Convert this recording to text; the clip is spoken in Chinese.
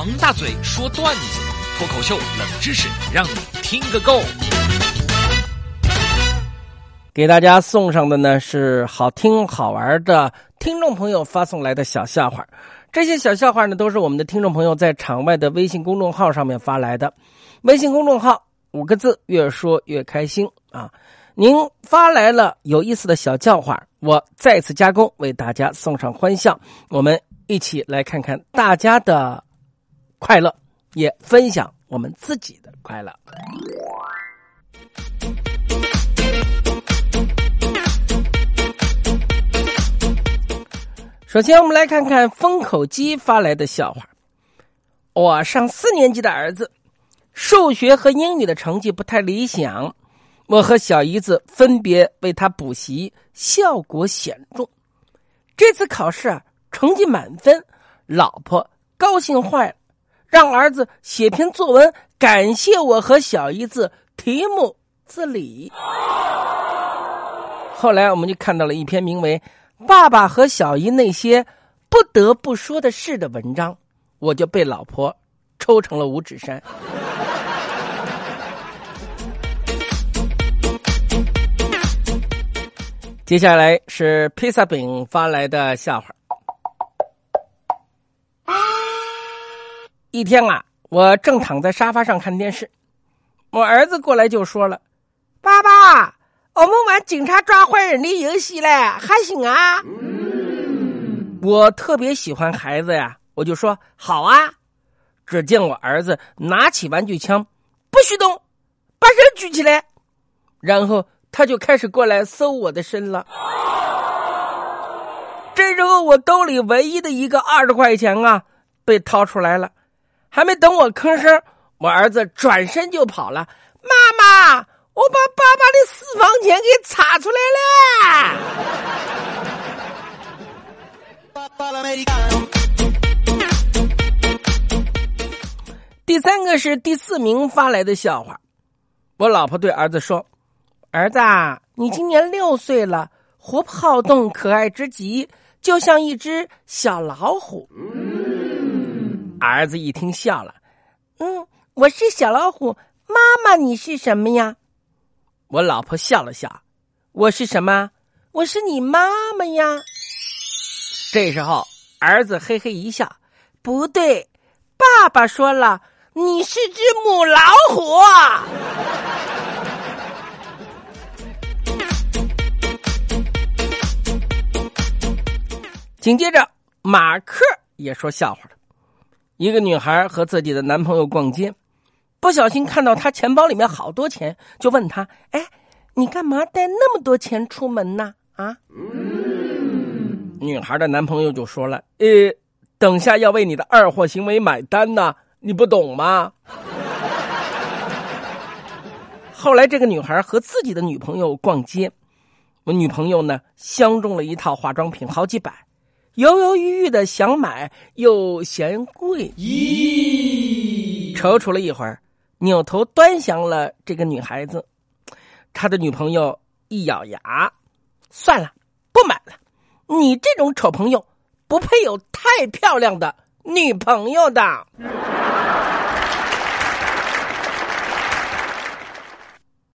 王大嘴说段子，脱口秀冷知识，让你听个够。给大家送上的呢是好听好玩的听众朋友发送来的小笑话，这些小笑话呢都是我们的听众朋友在场外的微信公众号上面发来的，微信公众号五个字，越说越开心啊！您发来了有意思的小笑话，我再次加工为大家送上欢笑，我们一起来看看大家的快乐，也分享我们自己的快乐。首先，我们来看看封口机发来的笑话。我上四年级的儿子，数学和英语的成绩不太理想，我和小姨子分别为他补习，效果显著。这次考试啊，成绩满分，老婆高兴坏了，让儿子写篇作文感谢我和小姨子，题目自理。后来，我们就看到了一篇名为。爸爸和小姨那些不得不说的事的文章，我就被老婆抽成了五指山。接下来是披萨饼发来的笑话。啊一天啊，我正躺在沙发上看电视，我儿子过来就说了：“爸爸。”我们玩警察抓坏人的游戏嘞，还行啊！我特别喜欢孩子呀，我就说好啊。只见我儿子拿起玩具枪，不许动，把手举起来，然后他就开始过来搜我的身了。这时候我兜里唯一的一个二十块钱啊，被掏出来了，还没等我吭声，我儿子转身就跑了。妈妈。我把爸爸的私房钱给查出来了。第三个是第四名发来的笑话。我老婆对儿子说：“儿子，你今年六岁了，活泼好动，可爱之极，就像一只小老虎。”儿子一听笑了：“嗯，我是小老虎，妈妈你是什么呀？”我老婆笑了笑，我是什么？我是你妈妈呀。这时候，儿子嘿嘿一笑，不对，爸爸说了，你是只母老虎。紧接着，马克也说笑话了。一个女孩和自己的男朋友逛街。不小心看到他钱包里面好多钱，就问他：“哎，你干嘛带那么多钱出门呢？”啊，女孩的男朋友就说了：“呃，等下要为你的二货行为买单呢，你不懂吗？”后来这个女孩和自己的女朋友逛街，我女朋友呢相中了一套化妆品，好几百，犹犹豫豫的想买，又嫌贵，咦，踌躇了一会儿。扭头端详了这个女孩子，他的女朋友一咬牙，算了，不买了。你这种丑朋友，不配有太漂亮的女朋友的。